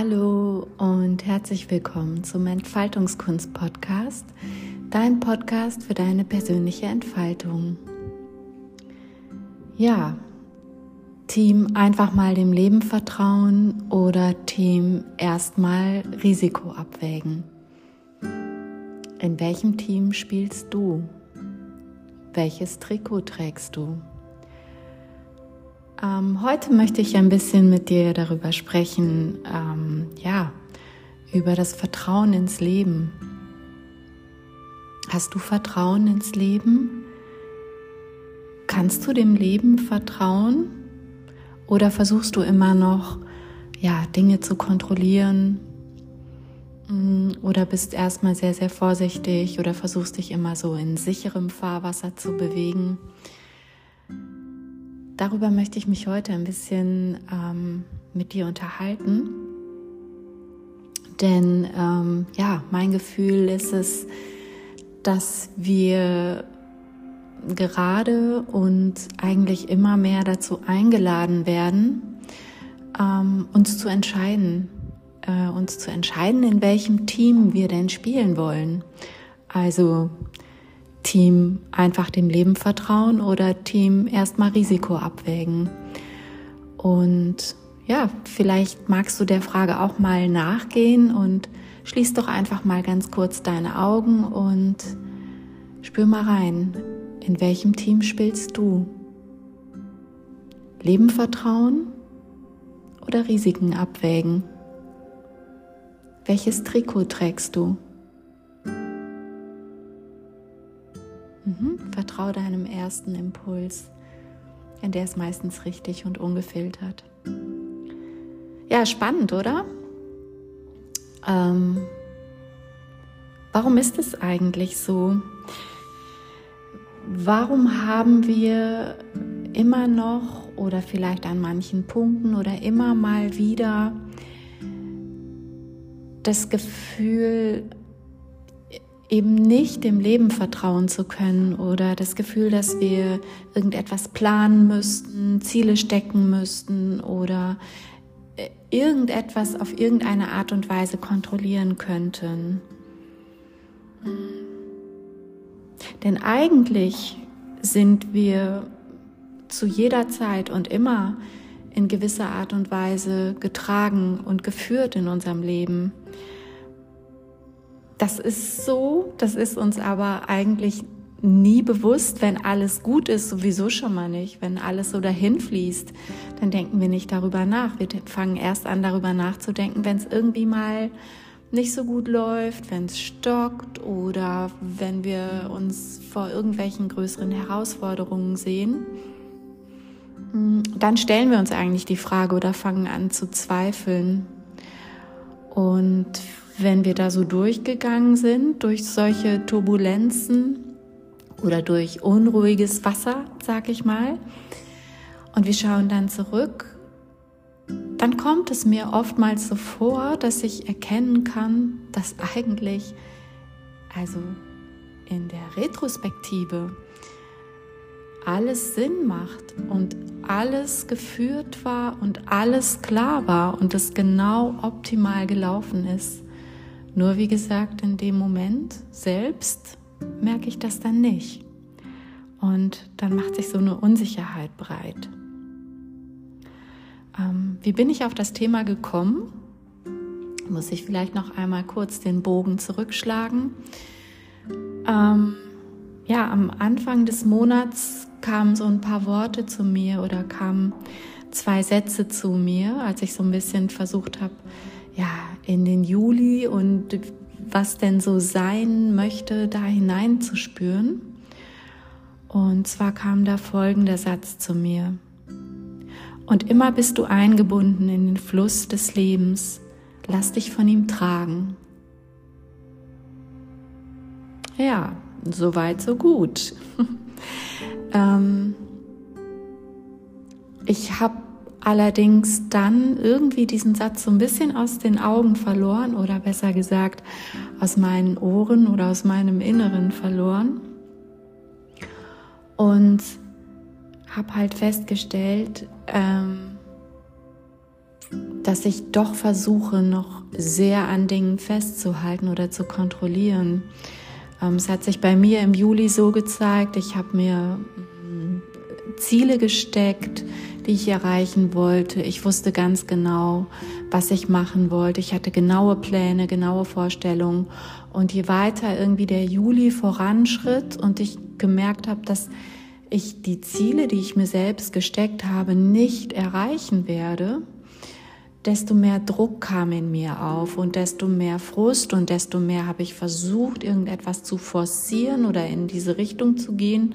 Hallo und herzlich willkommen zum Entfaltungskunst-Podcast, dein Podcast für deine persönliche Entfaltung. Ja, Team einfach mal dem Leben vertrauen oder Team erstmal Risiko abwägen. In welchem Team spielst du? Welches Trikot trägst du? Ähm, heute möchte ich ein bisschen mit dir darüber sprechen, ähm, ja, über das Vertrauen ins Leben. Hast du Vertrauen ins Leben? Kannst du dem Leben vertrauen? Oder versuchst du immer noch, ja, Dinge zu kontrollieren? Mm, oder bist erstmal sehr, sehr vorsichtig oder versuchst dich immer so in sicherem Fahrwasser zu bewegen? Darüber möchte ich mich heute ein bisschen ähm, mit dir unterhalten. Denn ähm, ja, mein Gefühl ist es, dass wir gerade und eigentlich immer mehr dazu eingeladen werden, ähm, uns zu entscheiden, äh, uns zu entscheiden, in welchem Team wir denn spielen wollen. Also Team einfach dem Leben vertrauen oder Team erstmal Risiko abwägen. Und ja, vielleicht magst du der Frage auch mal nachgehen und schließ doch einfach mal ganz kurz deine Augen und spür mal rein, in welchem Team spielst du? Leben vertrauen oder Risiken abwägen? Welches Trikot trägst du? Mhm. Vertrau deinem ersten Impuls, denn der ist meistens richtig und ungefiltert. Ja, spannend, oder? Ähm, warum ist es eigentlich so? Warum haben wir immer noch oder vielleicht an manchen Punkten oder immer mal wieder das Gefühl, eben nicht dem Leben vertrauen zu können oder das Gefühl, dass wir irgendetwas planen müssten, Ziele stecken müssten oder äh, irgendetwas auf irgendeine Art und Weise kontrollieren könnten. Denn eigentlich sind wir zu jeder Zeit und immer in gewisser Art und Weise getragen und geführt in unserem Leben. Das ist so, das ist uns aber eigentlich nie bewusst, wenn alles gut ist, sowieso schon mal nicht. Wenn alles so dahin fließt, dann denken wir nicht darüber nach. Wir fangen erst an, darüber nachzudenken, wenn es irgendwie mal nicht so gut läuft, wenn es stockt oder wenn wir uns vor irgendwelchen größeren Herausforderungen sehen. Mm, dann stellen wir uns eigentlich die Frage oder fangen an zu zweifeln. Und wenn wir da so durchgegangen sind, durch solche Turbulenzen oder durch unruhiges Wasser, sag ich mal, und wir schauen dann zurück, dann kommt es mir oftmals so vor, dass ich erkennen kann, dass eigentlich, also in der Retrospektive, alles Sinn macht und alles geführt war und alles klar war und es genau optimal gelaufen ist. Nur wie gesagt, in dem Moment selbst merke ich das dann nicht. Und dann macht sich so eine Unsicherheit breit. Ähm, wie bin ich auf das Thema gekommen? Muss ich vielleicht noch einmal kurz den Bogen zurückschlagen. Ähm, ja, am Anfang des Monats kamen so ein paar Worte zu mir oder kamen zwei Sätze zu mir, als ich so ein bisschen versucht habe, ja, in den Juli und was denn so sein möchte, da hineinzuspüren. Und zwar kam da folgender Satz zu mir. Und immer bist du eingebunden in den Fluss des Lebens. Lass dich von ihm tragen. Ja, so weit, so gut. ähm, ich habe allerdings dann irgendwie diesen Satz so ein bisschen aus den Augen verloren oder besser gesagt aus meinen Ohren oder aus meinem Inneren verloren und habe halt festgestellt, ähm, dass ich doch versuche, noch sehr an Dingen festzuhalten oder zu kontrollieren. Ähm, es hat sich bei mir im Juli so gezeigt, ich habe mir mm, Ziele gesteckt, die ich erreichen wollte. Ich wusste ganz genau, was ich machen wollte. Ich hatte genaue Pläne, genaue Vorstellungen. Und je weiter irgendwie der Juli voranschritt und ich gemerkt habe, dass ich die Ziele, die ich mir selbst gesteckt habe, nicht erreichen werde, desto mehr Druck kam in mir auf und desto mehr Frust und desto mehr habe ich versucht, irgendetwas zu forcieren oder in diese Richtung zu gehen,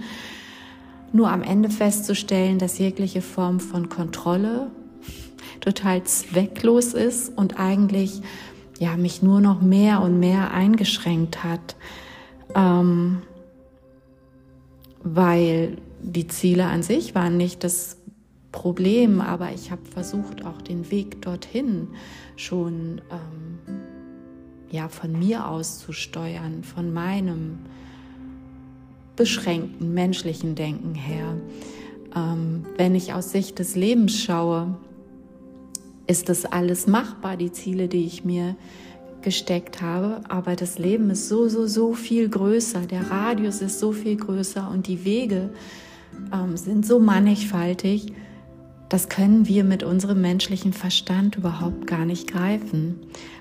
nur am Ende festzustellen, dass jegliche Form von Kontrolle total zwecklos ist und eigentlich ja mich nur noch mehr und mehr eingeschränkt hat, ähm, weil die Ziele an sich waren nicht das Problem, aber ich habe versucht, auch den Weg dorthin schon ähm, ja von mir aus zu steuern, von meinem beschränkten menschlichen Denken her. Ähm, wenn ich aus Sicht des Lebens schaue, ist das alles machbar, die Ziele, die ich mir gesteckt habe. Aber das Leben ist so, so, so viel größer. Der Radius ist so viel größer und die Wege ähm, sind so mannigfaltig. Das können wir mit unserem menschlichen Verstand überhaupt gar nicht greifen.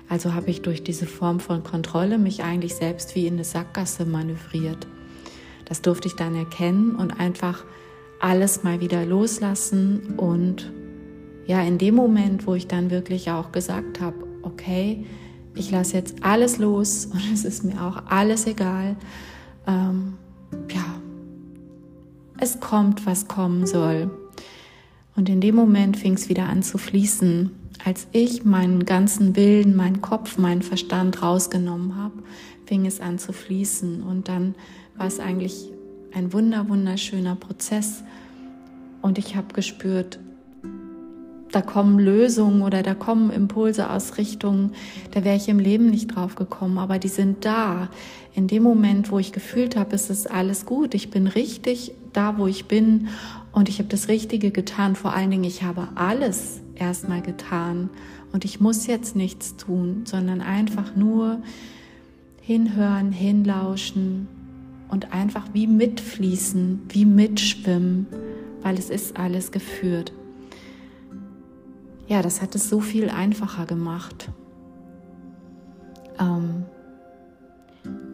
Also habe ich durch diese Form von Kontrolle mich eigentlich selbst wie in eine Sackgasse manövriert. Das durfte ich dann erkennen und einfach alles mal wieder loslassen und ja, in dem Moment, wo ich dann wirklich auch gesagt habe, okay, ich lasse jetzt alles los und es ist mir auch alles egal, ähm, ja, es kommt, was kommen soll. Und in dem Moment fing es wieder an zu fließen, als ich meinen ganzen Willen, meinen Kopf, meinen Verstand rausgenommen habe, fing es an zu fließen und dann war es eigentlich ein wunder, wunderschöner Prozess. Und ich habe gespürt, da kommen Lösungen oder da kommen Impulse aus Richtungen, da wäre ich im Leben nicht drauf gekommen, aber die sind da. In dem Moment, wo ich gefühlt habe, es ist alles gut, ich bin richtig da, wo ich bin und ich habe das Richtige getan. Vor allen Dingen, ich habe alles erstmal getan und ich muss jetzt nichts tun, sondern einfach nur hinhören, hinlauschen, und einfach wie mitfließen, wie mitschwimmen, weil es ist alles geführt. Ja, das hat es so viel einfacher gemacht. Ähm,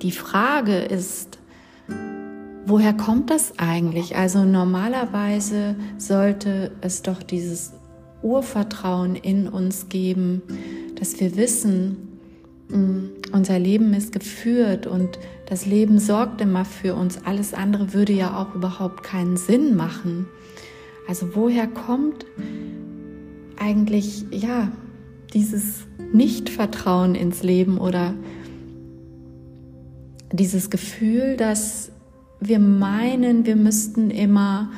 die Frage ist, woher kommt das eigentlich? Also normalerweise sollte es doch dieses Urvertrauen in uns geben, dass wir wissen, Mm, unser Leben ist geführt und das Leben sorgt immer für uns. Alles andere würde ja auch überhaupt keinen Sinn machen. Also woher kommt eigentlich, ja, dieses Nichtvertrauen ins Leben oder dieses Gefühl, dass wir meinen, wir müssten immer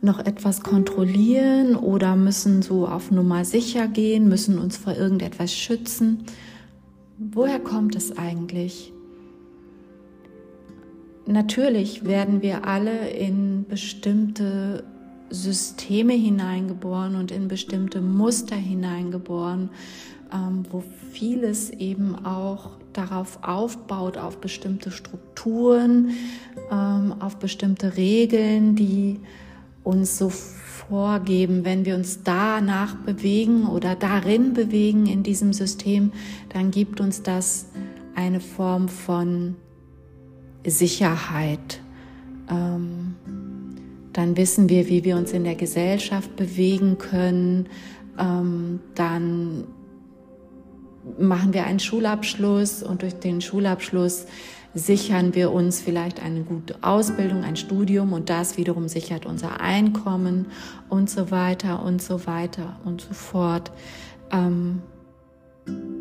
noch etwas kontrollieren oder müssen so auf Nummer sicher gehen, müssen uns vor irgendetwas schützen. Woher kommt es eigentlich? Natürlich werden wir alle in bestimmte Systeme hineingeboren und in bestimmte Muster hineingeboren, ähm, wo vieles eben auch darauf aufbaut, auf bestimmte Strukturen, ähm, auf bestimmte Regeln, die uns so vorgeben. Wenn wir uns danach bewegen oder darin bewegen in diesem System, dann gibt uns das eine Form von Sicherheit. Ähm, dann wissen wir, wie wir uns in der Gesellschaft bewegen können. Ähm, dann machen wir einen Schulabschluss und durch den Schulabschluss sichern wir uns vielleicht eine gute Ausbildung, ein Studium und das wiederum sichert unser Einkommen und so weiter und so weiter und so fort. Ähm,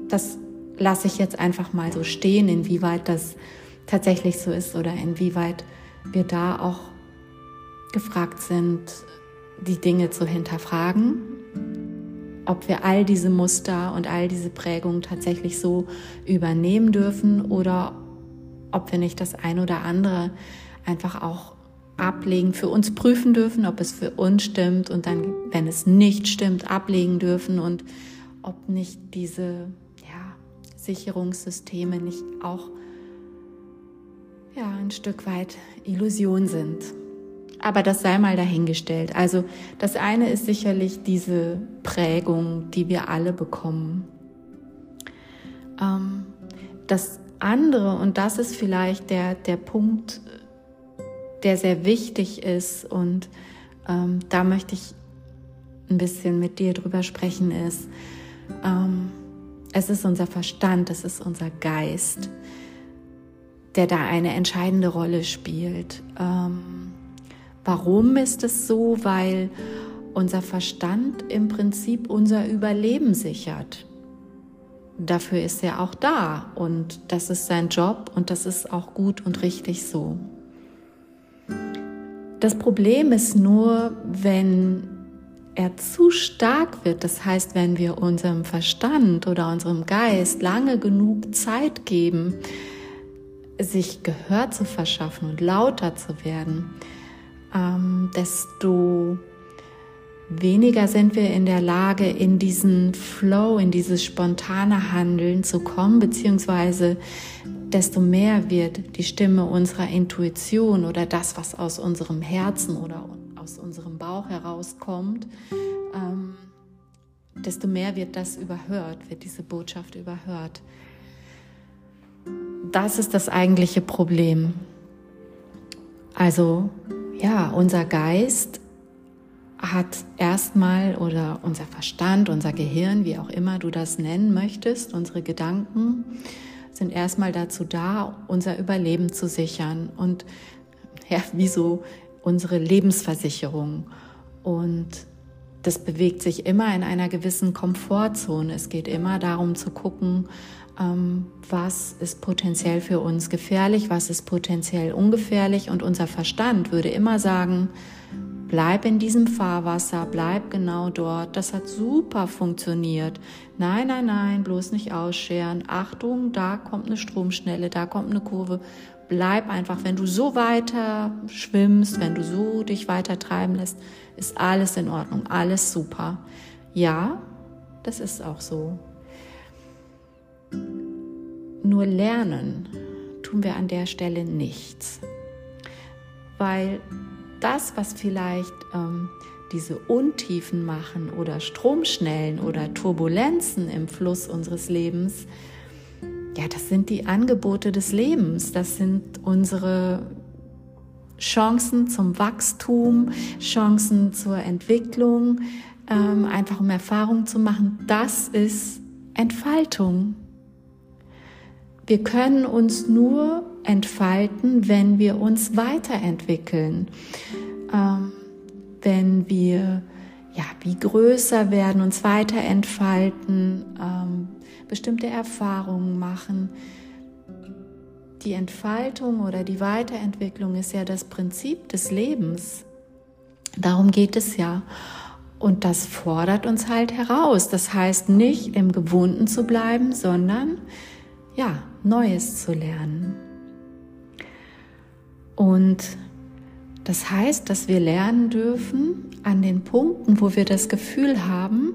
das lasse ich jetzt einfach mal so stehen, inwieweit das tatsächlich so ist oder inwieweit wir da auch gefragt sind, die Dinge zu hinterfragen, ob wir all diese Muster und all diese Prägungen tatsächlich so übernehmen dürfen oder ob wir nicht das ein oder andere einfach auch ablegen, für uns prüfen dürfen, ob es für uns stimmt und dann, wenn es nicht stimmt, ablegen dürfen und ob nicht diese ja, Sicherungssysteme nicht auch ja, ein Stück weit Illusion sind. Aber das sei mal dahingestellt. Also das eine ist sicherlich diese Prägung, die wir alle bekommen. Ähm, das andere, und das ist vielleicht der, der Punkt, der sehr wichtig ist, und ähm, da möchte ich ein bisschen mit dir drüber sprechen, ist, ähm, es ist unser Verstand, es ist unser Geist, der da eine entscheidende Rolle spielt. Ähm, Warum ist es so? Weil unser Verstand im Prinzip unser Überleben sichert. Dafür ist er auch da und das ist sein Job und das ist auch gut und richtig so. Das Problem ist nur, wenn er zu stark wird, das heißt, wenn wir unserem Verstand oder unserem Geist lange genug Zeit geben, sich Gehör zu verschaffen und lauter zu werden, ähm, desto weniger sind wir in der Lage, in diesen Flow, in dieses spontane Handeln zu kommen, beziehungsweise desto mehr wird die Stimme unserer Intuition oder das, was aus unserem Herzen oder aus unserem Bauch herauskommt, ähm, desto mehr wird das überhört, wird diese Botschaft überhört. Das ist das eigentliche Problem. Also ja, unser Geist hat erstmal oder unser Verstand, unser Gehirn, wie auch immer du das nennen möchtest, unsere Gedanken sind erstmal dazu da, unser Überleben zu sichern und ja, wie so unsere Lebensversicherung. Und das bewegt sich immer in einer gewissen Komfortzone. Es geht immer darum zu gucken, ähm, was ist potenziell für uns gefährlich, was ist potenziell ungefährlich. Und unser Verstand würde immer sagen, bleib in diesem Fahrwasser, bleib genau dort. Das hat super funktioniert. Nein, nein, nein, bloß nicht ausscheren. Achtung, da kommt eine Stromschnelle, da kommt eine Kurve. Bleib einfach, wenn du so weiter schwimmst, wenn du so dich weiter treiben lässt, ist alles in Ordnung, alles super. Ja, das ist auch so. Nur lernen tun wir an der Stelle nichts, weil das, was vielleicht ähm, diese Untiefen machen oder Stromschnellen oder Turbulenzen im Fluss unseres Lebens, ja, das sind die Angebote des Lebens, das sind unsere Chancen zum Wachstum, Chancen zur Entwicklung, ähm, einfach um Erfahrung zu machen. Das ist Entfaltung. Wir können uns nur entfalten, wenn wir uns weiterentwickeln, ähm, wenn wir ja wie größer werden, uns weiterentfalten, ähm, bestimmte Erfahrungen machen. Die Entfaltung oder die Weiterentwicklung ist ja das Prinzip des Lebens. Darum geht es ja. Und das fordert uns halt heraus. Das heißt nicht im Gewohnten zu bleiben, sondern ja, Neues zu lernen. Und das heißt, dass wir lernen dürfen an den Punkten, wo wir das Gefühl haben,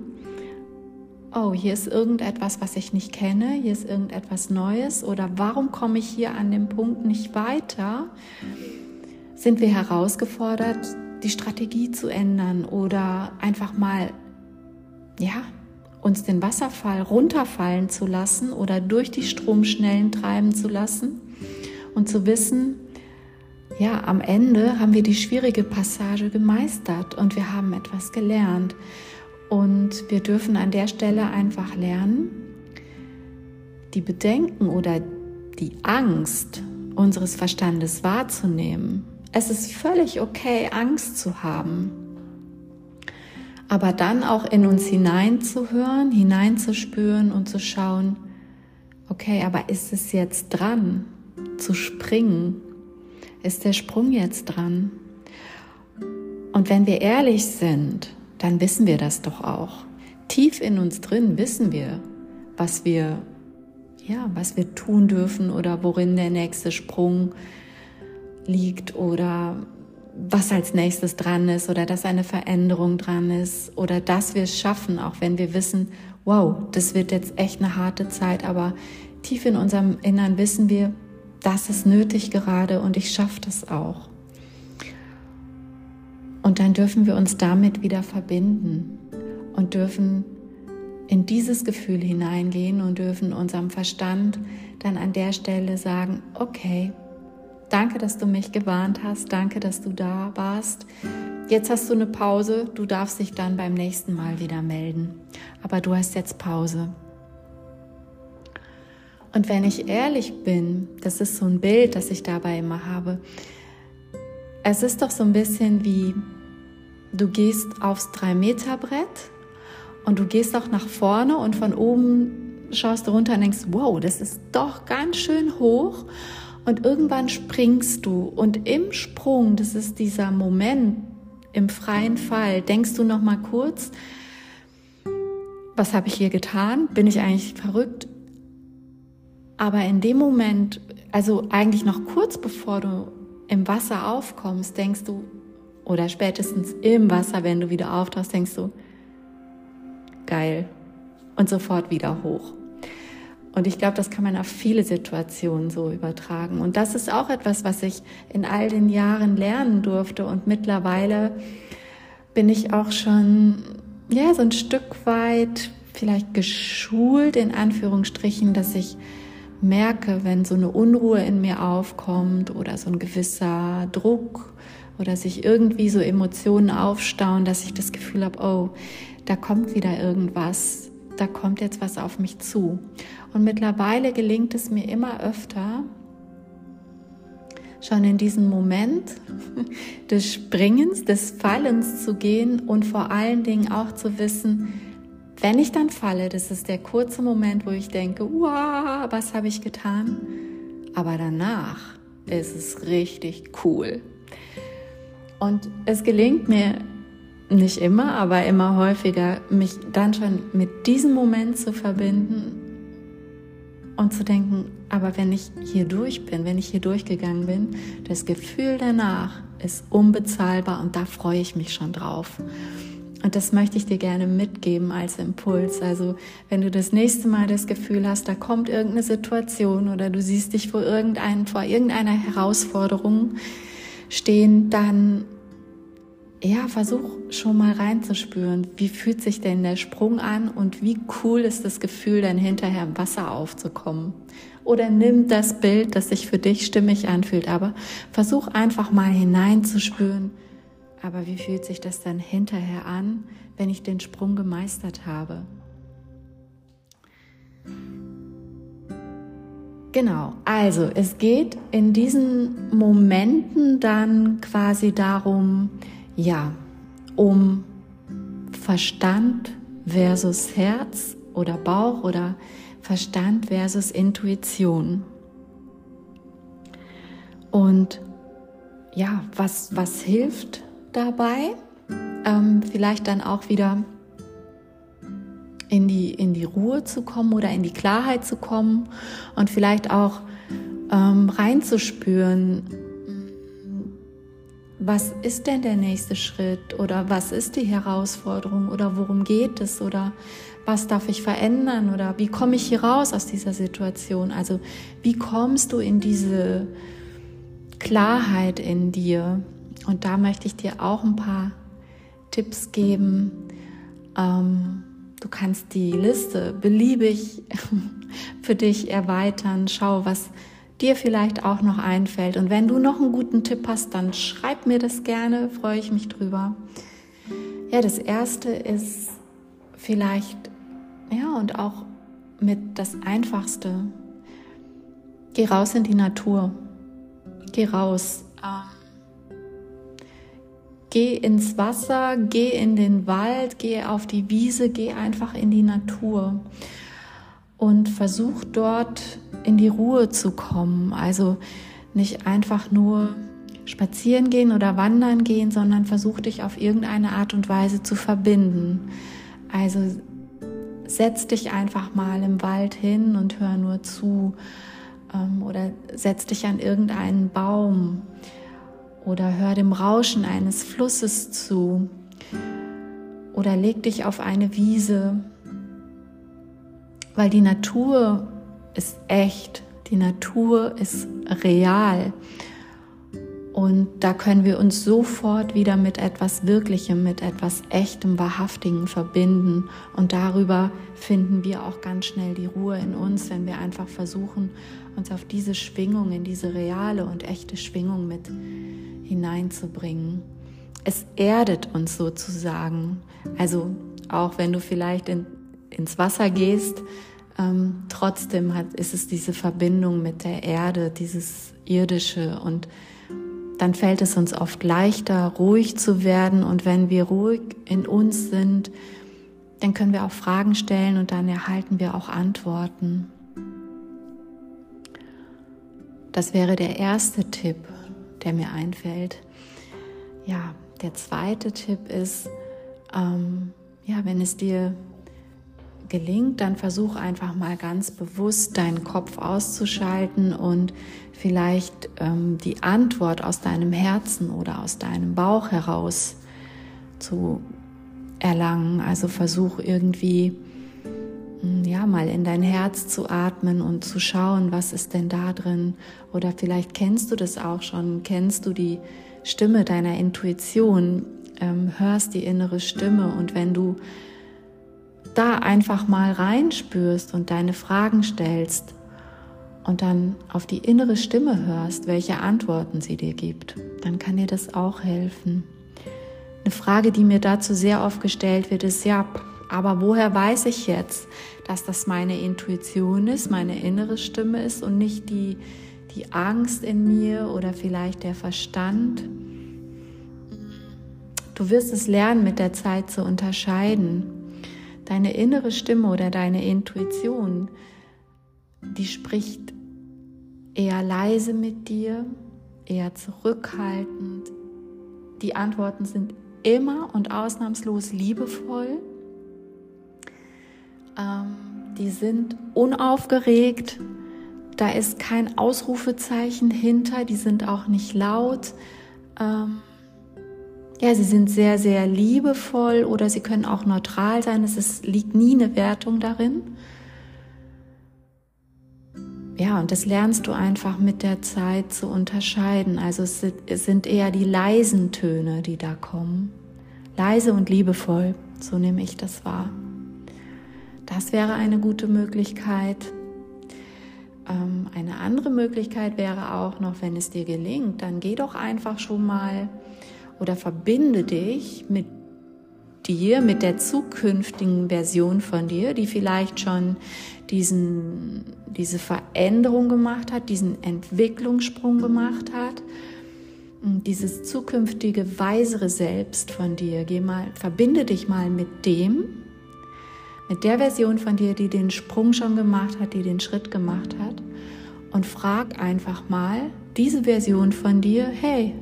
oh, hier ist irgendetwas, was ich nicht kenne, hier ist irgendetwas Neues oder warum komme ich hier an dem Punkt nicht weiter, sind wir herausgefordert, die Strategie zu ändern oder einfach mal, ja, uns den Wasserfall runterfallen zu lassen oder durch die Stromschnellen treiben zu lassen und zu wissen, ja, am Ende haben wir die schwierige Passage gemeistert und wir haben etwas gelernt. Und wir dürfen an der Stelle einfach lernen, die Bedenken oder die Angst unseres Verstandes wahrzunehmen. Es ist völlig okay, Angst zu haben aber dann auch in uns hineinzuhören, hineinzuspüren und zu schauen, okay, aber ist es jetzt dran zu springen? Ist der Sprung jetzt dran? Und wenn wir ehrlich sind, dann wissen wir das doch auch. Tief in uns drin wissen wir, was wir ja, was wir tun dürfen oder worin der nächste Sprung liegt oder was als nächstes dran ist oder dass eine Veränderung dran ist oder dass wir es schaffen, auch wenn wir wissen, wow, das wird jetzt echt eine harte Zeit, aber tief in unserem Innern wissen wir, das ist nötig gerade und ich schaffe das auch. Und dann dürfen wir uns damit wieder verbinden und dürfen in dieses Gefühl hineingehen und dürfen unserem Verstand dann an der Stelle sagen, okay, danke, dass du mich gewarnt hast, danke, dass du da warst. Jetzt hast du eine Pause, du darfst dich dann beim nächsten Mal wieder melden. Aber du hast jetzt Pause. Und wenn ich ehrlich bin, das ist so ein Bild, das ich dabei immer habe, es ist doch so ein bisschen wie, du gehst aufs 3-Meter-Brett und du gehst auch nach vorne und von oben schaust du runter und denkst, wow, das ist doch ganz schön hoch. Und irgendwann springst du und im Sprung, das ist dieser Moment im freien Fall, denkst du noch mal kurz, was habe ich hier getan? Bin ich eigentlich verrückt? Aber in dem Moment, also eigentlich noch kurz bevor du im Wasser aufkommst, denkst du, oder spätestens im Wasser, wenn du wieder auftauchst, denkst du, geil. Und sofort wieder hoch. Und ich glaube, das kann man auf viele Situationen so übertragen. Und das ist auch etwas, was ich in all den Jahren lernen durfte. Und mittlerweile bin ich auch schon, ja, so ein Stück weit vielleicht geschult, in Anführungsstrichen, dass ich merke, wenn so eine Unruhe in mir aufkommt oder so ein gewisser Druck oder sich irgendwie so Emotionen aufstauen, dass ich das Gefühl habe, oh, da kommt wieder irgendwas, da kommt jetzt was auf mich zu. Und mittlerweile gelingt es mir immer öfter, schon in diesen Moment des Springens, des Fallens zu gehen und vor allen Dingen auch zu wissen, wenn ich dann falle, das ist der kurze Moment, wo ich denke, wow, was habe ich getan? Aber danach ist es richtig cool. Und es gelingt mir nicht immer, aber immer häufiger, mich dann schon mit diesem Moment zu verbinden und zu denken, aber wenn ich hier durch bin, wenn ich hier durchgegangen bin, das Gefühl danach ist unbezahlbar und da freue ich mich schon drauf. Und das möchte ich dir gerne mitgeben als Impuls. Also wenn du das nächste Mal das Gefühl hast, da kommt irgendeine Situation oder du siehst dich vor, irgendein, vor irgendeiner Herausforderung stehen, dann ja, versuch schon mal reinzuspüren, wie fühlt sich denn der Sprung an und wie cool ist das Gefühl, dann hinterher im Wasser aufzukommen. Oder nimm das Bild, das sich für dich stimmig anfühlt, aber versuch einfach mal hineinzuspüren, aber wie fühlt sich das dann hinterher an, wenn ich den Sprung gemeistert habe? Genau, also es geht in diesen Momenten dann quasi darum, ja, um Verstand versus Herz oder Bauch oder Verstand versus Intuition. Und ja, was, was hilft dabei, ähm, vielleicht dann auch wieder in die, in die Ruhe zu kommen oder in die Klarheit zu kommen und vielleicht auch ähm, reinzuspüren, was ist denn der nächste Schritt oder was ist die Herausforderung oder worum geht es oder was darf ich verändern oder wie komme ich hier raus aus dieser Situation? Also wie kommst du in diese Klarheit in dir? Und da möchte ich dir auch ein paar Tipps geben. Ähm, du kannst die Liste beliebig für dich erweitern. Schau, was dir vielleicht auch noch einfällt. Und wenn du noch einen guten Tipp hast, dann schreib mir das gerne, freue ich mich drüber. Ja, das erste ist vielleicht, ja, und auch mit das Einfachste. Geh raus in die Natur. Geh raus. Ähm, Geh ins Wasser, geh in den Wald, geh auf die Wiese, geh einfach in die Natur und versuch dort in die Ruhe zu kommen. Also nicht einfach nur spazieren gehen oder wandern gehen, sondern versuch dich auf irgendeine Art und Weise zu verbinden. Also setz dich einfach mal im Wald hin und hör nur zu ähm, oder setz dich an irgendeinen Baum oder hör dem Rauschen eines Flusses zu oder leg dich auf eine Wiese weil die Natur ist echt, die Natur ist real. Und da können wir uns sofort wieder mit etwas Wirklichem, mit etwas Echtem, Wahrhaftigen verbinden. Und darüber finden wir auch ganz schnell die Ruhe in uns, wenn wir einfach versuchen, uns auf diese Schwingung, in diese reale und echte Schwingung mit hineinzubringen. Es erdet uns sozusagen. Also auch wenn du vielleicht in, ins Wasser gehst, ähm, trotzdem hat, ist es diese Verbindung mit der Erde, dieses Irdische und dann fällt es uns oft leichter, ruhig zu werden. Und wenn wir ruhig in uns sind, dann können wir auch Fragen stellen und dann erhalten wir auch Antworten. Das wäre der erste Tipp, der mir einfällt. Ja, der zweite Tipp ist, ähm, ja, wenn es dir gelingt, dann versuch einfach mal ganz bewusst deinen Kopf auszuschalten und vielleicht ähm, die Antwort aus deinem Herzen oder aus deinem Bauch heraus zu erlangen. Also versuch irgendwie ja mal in dein Herz zu atmen und zu schauen, was ist denn da drin. Oder vielleicht kennst du das auch schon, kennst du die Stimme deiner Intuition, ähm, hörst die innere Stimme und wenn du da einfach mal reinspürst und deine Fragen stellst und dann auf die innere Stimme hörst, welche Antworten sie dir gibt, dann kann dir das auch helfen. Eine Frage, die mir dazu sehr oft gestellt wird, ist, ja, aber woher weiß ich jetzt, dass das meine Intuition ist, meine innere Stimme ist und nicht die, die Angst in mir oder vielleicht der Verstand? Du wirst es lernen, mit der Zeit zu unterscheiden deine innere Stimme oder deine Intuition, die spricht eher leise mit dir, eher zurückhaltend. Die Antworten sind immer und ausnahmslos liebevoll. Ähm, die sind unaufgeregt. Da ist kein Ausrufezeichen hinter. Die sind auch nicht laut. Ähm, ja, sie sind sehr, sehr liebevoll oder sie können auch neutral sein. Es ist, liegt nie eine Wertung darin. Ja, und das lernst du einfach mit der Zeit zu unterscheiden. Also es sind eher die leisen Töne, die da kommen. Leise und liebevoll, so nehme ich das wahr. Das wäre eine gute Möglichkeit. Ähm, eine andere Möglichkeit wäre auch noch, wenn es dir gelingt, dann geh doch einfach schon mal oder verbinde dich mit dir, mit der zukünftigen Version von dir, die vielleicht schon diesen, diese Veränderung gemacht hat, diesen Entwicklungssprung gemacht hat. Dieses zukünftige weisere Selbst von dir, geh mal, verbinde dich mal mit dem, mit der Version von dir, die den Sprung schon gemacht hat, die den Schritt gemacht hat und frag einfach mal diese Version von dir, hey,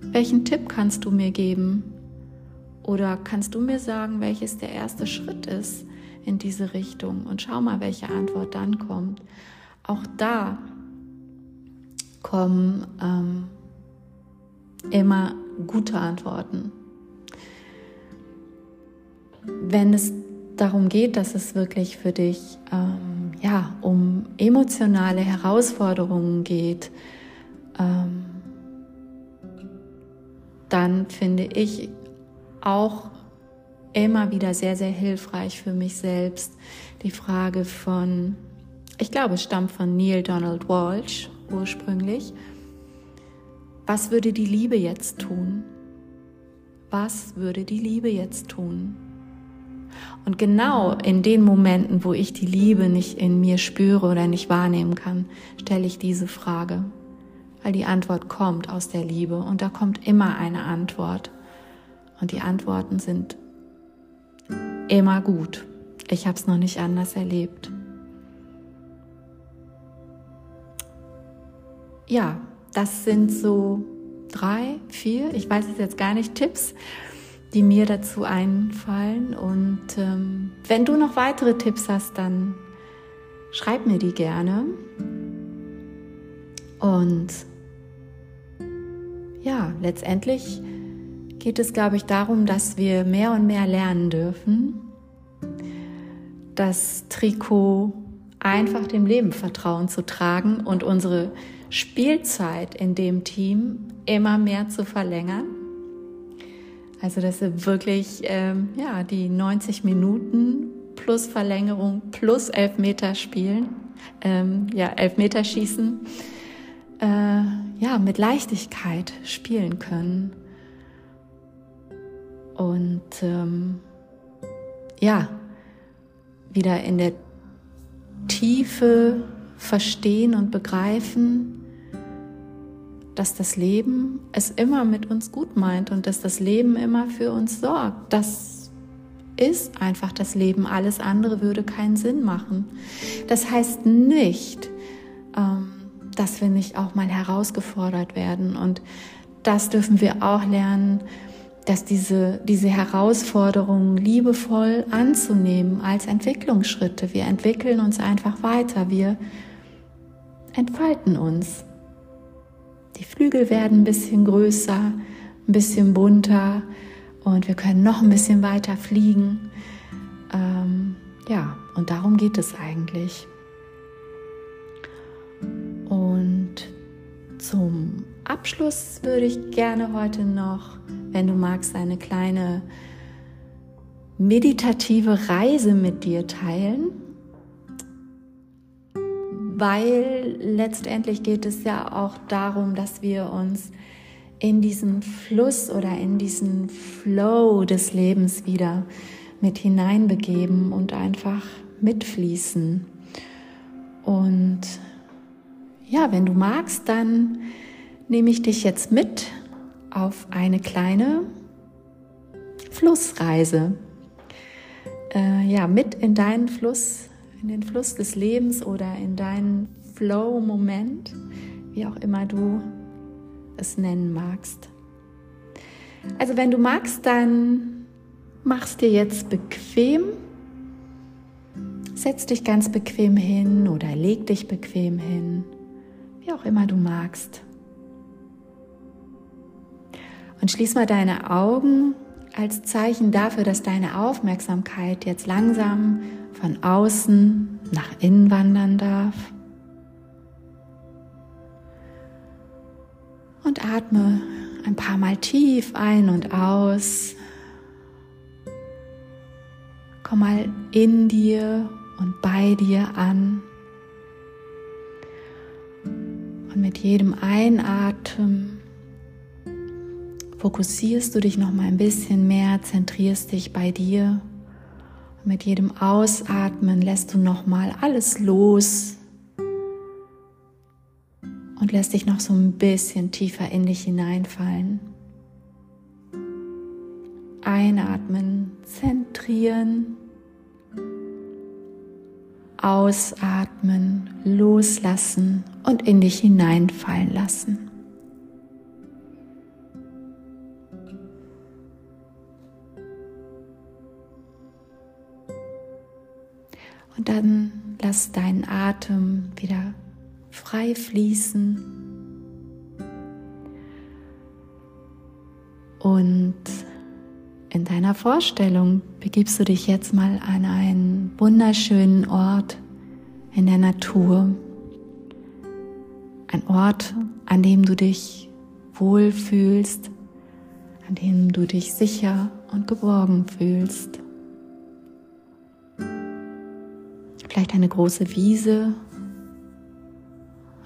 welchen Tipp kannst du mir geben? Oder kannst du mir sagen, welches der erste Schritt ist in diese Richtung? Und schau mal, welche Antwort dann kommt. Auch da kommen ähm, immer gute Antworten. Wenn es darum geht, dass es wirklich für dich ähm, ja, um emotionale Herausforderungen geht, ähm, dann finde ich auch immer wieder sehr, sehr hilfreich für mich selbst die Frage von, ich glaube, es stammt von Neil Donald Walsh ursprünglich. Was würde die Liebe jetzt tun? Was würde die Liebe jetzt tun? Und genau in den Momenten, wo ich die Liebe nicht in mir spüre oder nicht wahrnehmen kann, stelle ich diese Frage weil die Antwort kommt aus der Liebe und da kommt immer eine Antwort. Und die Antworten sind immer gut. Ich habe es noch nicht anders erlebt. Ja, das sind so drei, vier, ich weiß es jetzt gar nicht, Tipps, die mir dazu einfallen. Und ähm, wenn du noch weitere Tipps hast, dann schreib mir die gerne. Und ja, letztendlich geht es, glaube ich, darum, dass wir mehr und mehr lernen dürfen, das Trikot einfach dem Leben vertrauen zu tragen und unsere Spielzeit in dem Team immer mehr zu verlängern. Also dass wir wirklich ähm, ja, die 90 Minuten plus Verlängerung plus Elfmeter spielen, ähm, ja, Elfmeter schießen, äh, ja, mit Leichtigkeit spielen können. Und ähm, ja, wieder in der Tiefe verstehen und begreifen, dass das Leben es immer mit uns gut meint und dass das Leben immer für uns sorgt. Das ist einfach das Leben. Alles andere würde keinen Sinn machen. Das heißt nicht, ähm, dass wir nicht auch mal herausgefordert werden. Und das dürfen wir auch lernen, dass diese, diese Herausforderungen liebevoll anzunehmen als Entwicklungsschritte. Wir entwickeln uns einfach weiter. Wir entfalten uns. Die Flügel werden ein bisschen größer, ein bisschen bunter und wir können noch ein bisschen weiter fliegen. Ähm, ja, und darum geht es eigentlich. Und zum Abschluss würde ich gerne heute noch, wenn du magst, eine kleine meditative Reise mit dir teilen weil letztendlich geht es ja auch darum, dass wir uns in diesen Fluss oder in diesen Flow des Lebens wieder mit hineinbegeben und einfach mitfließen. Und ja, wenn du magst, dann nehme ich dich jetzt mit auf eine kleine Flussreise. Äh, ja, mit in deinen Fluss in den Fluss des Lebens oder in deinen Flow-Moment, wie auch immer du es nennen magst. Also wenn du magst, dann machst dir jetzt bequem. Setz dich ganz bequem hin oder leg dich bequem hin, wie auch immer du magst. Und schließ mal deine Augen als Zeichen dafür, dass deine Aufmerksamkeit jetzt langsam von außen nach innen wandern darf. Und atme ein paar Mal tief ein und aus. Komm mal in dir und bei dir an. Und mit jedem Einatmen fokussierst du dich noch mal ein bisschen mehr, zentrierst dich bei dir. Mit jedem Ausatmen lässt du noch mal alles los und lässt dich noch so ein bisschen tiefer in dich hineinfallen. Einatmen, zentrieren. Ausatmen, loslassen und in dich hineinfallen lassen. Und dann lass deinen Atem wieder frei fließen. Und in deiner Vorstellung begibst du dich jetzt mal an einen wunderschönen Ort in der Natur. Ein Ort, an dem du dich wohl fühlst, an dem du dich sicher und geborgen fühlst. Vielleicht eine große Wiese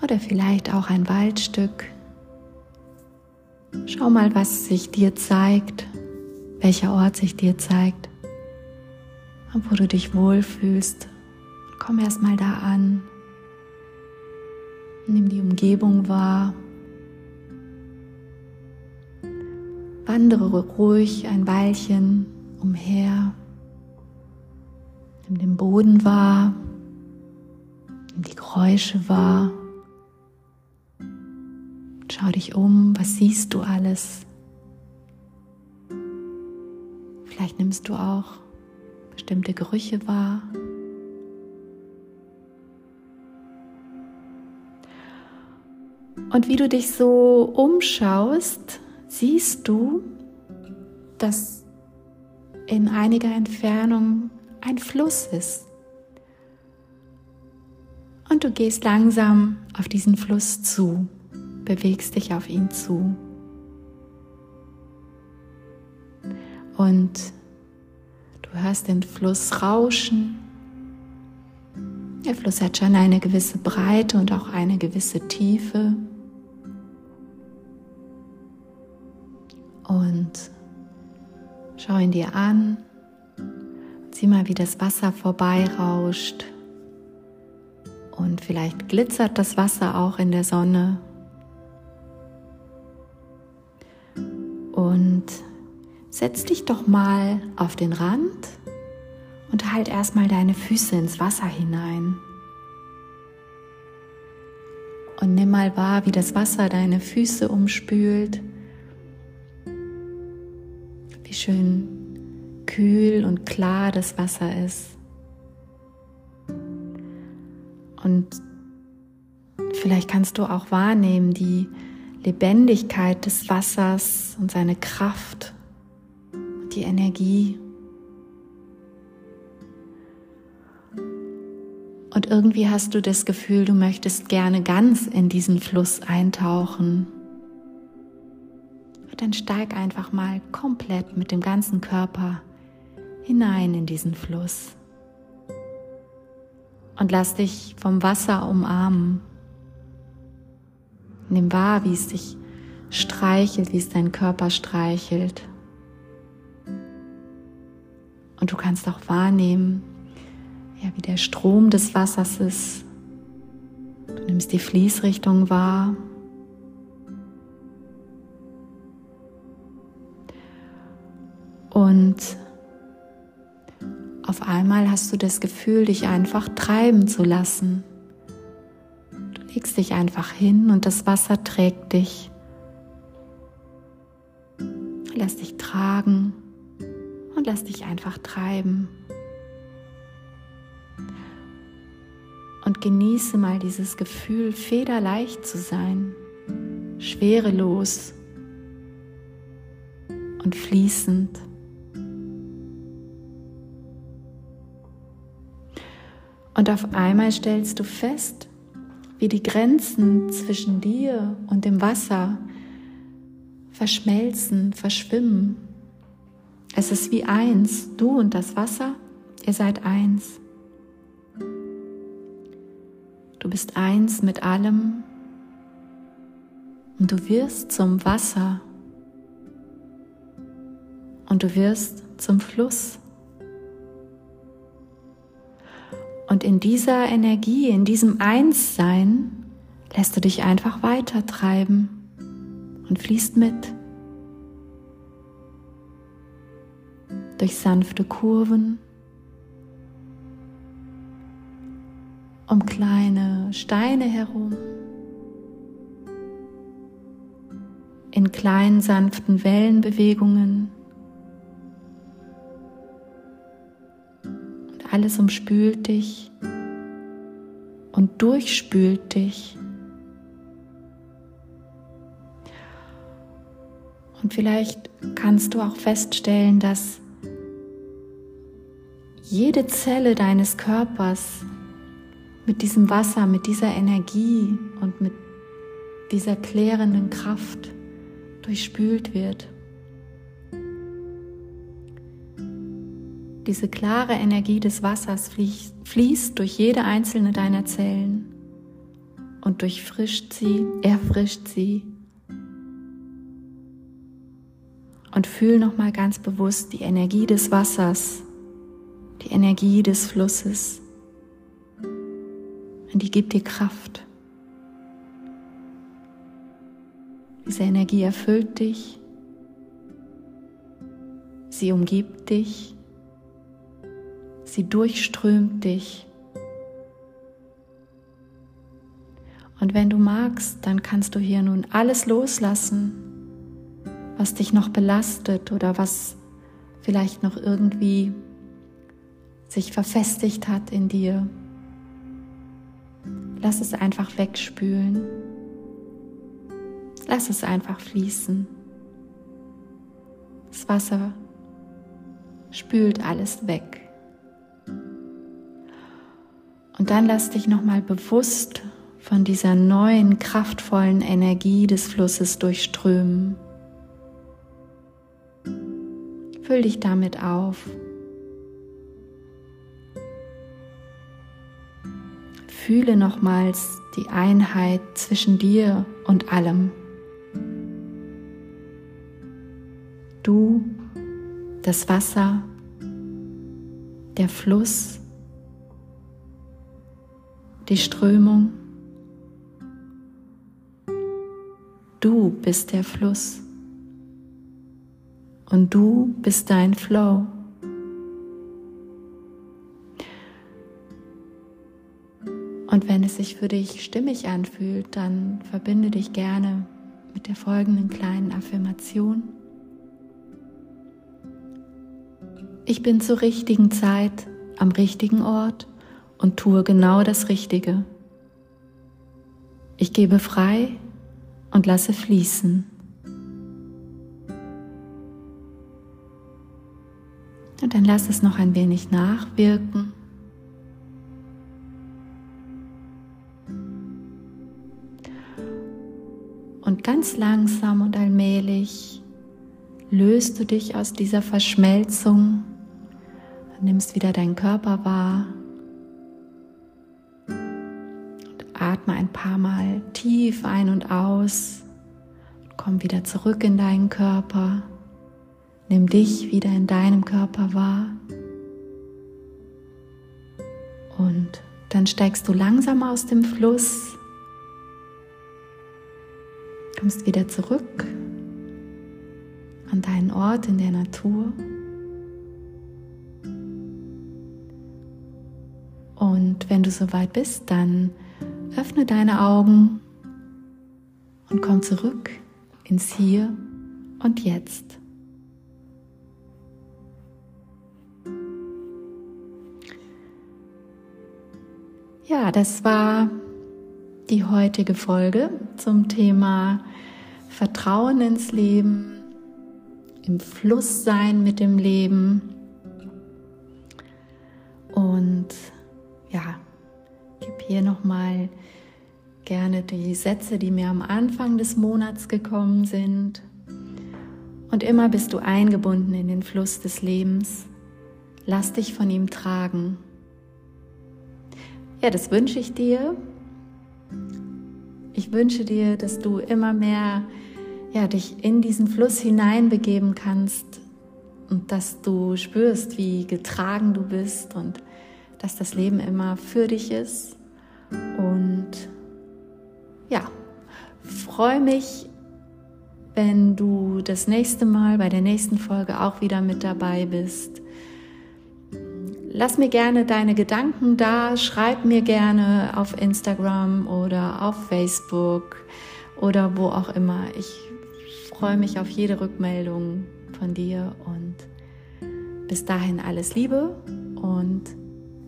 oder vielleicht auch ein Waldstück. Schau mal, was sich dir zeigt, welcher Ort sich dir zeigt und wo du dich wohlfühlst. Komm erst mal da an. Nimm die Umgebung wahr. Wandere ruhig ein Weilchen umher. Nimm den Boden wahr, nimm die Geräusche wahr. Schau dich um, was siehst du alles? Vielleicht nimmst du auch bestimmte Gerüche wahr. Und wie du dich so umschaust, siehst du, dass in einiger Entfernung ein Fluss ist, Und du gehst langsam auf diesen Fluss zu, bewegst dich auf ihn zu. Und du hörst den Fluss rauschen. Der Fluss hat schon eine gewisse Breite und auch eine gewisse Tiefe. Und schau ihn dir an. Sieh mal, wie das Wasser vorbeirauscht. Und vielleicht glitzert das Wasser auch in der Sonne. Und setz dich doch mal auf den Rand und halt erstmal deine Füße ins Wasser hinein. Und nimm mal wahr, wie das Wasser deine Füße umspült. Wie schön kühl und klar das Wasser ist. Und vielleicht kannst du auch wahrnehmen die Lebendigkeit des Wassers und seine Kraft und die Energie. Und irgendwie hast du das Gefühl, du möchtest gerne ganz in diesen Fluss eintauchen. Dann steig einfach mal komplett mit dem ganzen Körper hinein in diesen Fluss und lass dich vom Wasser umarmen. Nimm wahr, wie es dich streichelt, wie es deinen Körper streichelt. Und du kannst auch wahrnehmen, ja, wie der Strom des Wassers ist. Du nimmst die Fließrichtung wahr. Und auf einmal hast du das Gefühl, dich einfach treiben zu lassen. Du legst dich einfach hin und das Wasser trägt dich. Lass dich tragen und lass dich einfach treiben. Und genieße mal dieses Gefühl, federleicht zu sein, schwerelos und fließend. Und auf einmal stellst du fest, wie die Grenzen zwischen dir und dem Wasser verschmelzen, verschwimmen. Es ist wie eins, du und das Wasser, ihr seid eins. Du bist eins mit allem und du wirst zum Wasser und du wirst zum Fluss. Und in dieser Energie, in diesem Einssein, lässt du dich einfach weiter treiben und fließt mit. Durch sanfte Kurven, um kleine Steine herum, in kleinen sanften Wellenbewegungen Alles umspült dich und durchspült dich. Und vielleicht kannst du auch feststellen, dass jede Zelle deines Körpers mit diesem Wasser, mit dieser Energie und mit dieser klärenden Kraft durchspült wird. Diese klare Energie des Wassers fließt durch jede einzelne deiner Zellen und durchfrischt sie, erfrischt sie. Und fühl nochmal ganz bewusst die Energie des Wassers, die Energie des Flusses. Und die gibt dir Kraft. Diese Energie erfüllt dich. Sie umgibt dich. Sie durchströmt dich. Und wenn du magst, dann kannst du hier nun alles loslassen, was dich noch belastet oder was vielleicht noch irgendwie sich verfestigt hat in dir. Lass es einfach wegspülen. Lass es einfach fließen. Das Wasser spült alles weg. Und dann lass dich nochmal bewusst von dieser neuen, kraftvollen Energie des Flusses durchströmen. Füll dich damit auf. Fühle nochmals die Einheit zwischen dir und allem. Du, das Wasser, der Fluss, die Strömung. Du bist der Fluss und du bist dein Flow. Und wenn es sich für dich stimmig anfühlt, dann verbinde dich gerne mit der folgenden kleinen Affirmation. Ich bin zur richtigen Zeit am richtigen Ort und tue genau das Richtige. Ich gebe frei und lasse fließen. Und dann lass es noch ein wenig nachwirken. Und ganz langsam und allmählich löst du dich aus dieser Verschmelzung, nimmst wieder deinen Körper wahr atme ein paar Mal tief ein und aus. Komm wieder zurück in deinen Körper. Nimm dich wieder in deinem Körper wahr. Und dann steigst du langsam aus dem Fluss kommst wieder zurück an deinen Ort in der Natur. Und wenn du soweit bist, dann öffne deine Augen und komm zurück ins Hier und Jetzt. Ja, das war die heutige Folge zum Thema Vertrauen ins Leben, im Fluss sein mit dem Leben. Und ja, hier nochmal gerne die Sätze, die mir am Anfang des Monats gekommen sind. Und immer bist du eingebunden in den Fluss des Lebens. Lass dich von ihm tragen. Ja, das wünsche ich dir ich wünsche dir, dass du immer mehr ja, dich in diesen Fluss hineinbegeben kannst und dass du spürst, wie getragen du bist und dass das Leben immer für dich ist. Und ja, freue mich, wenn du das nächste Mal bei der nächsten Folge auch wieder mit dabei bist. Lass mir gerne deine Gedanken da, schreib mir gerne auf Instagram oder auf Facebook oder wo auch immer. Ich freue mich auf jede Rückmeldung von dir und bis dahin alles Liebe und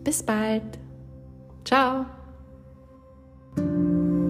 bis bald. Ciao. Música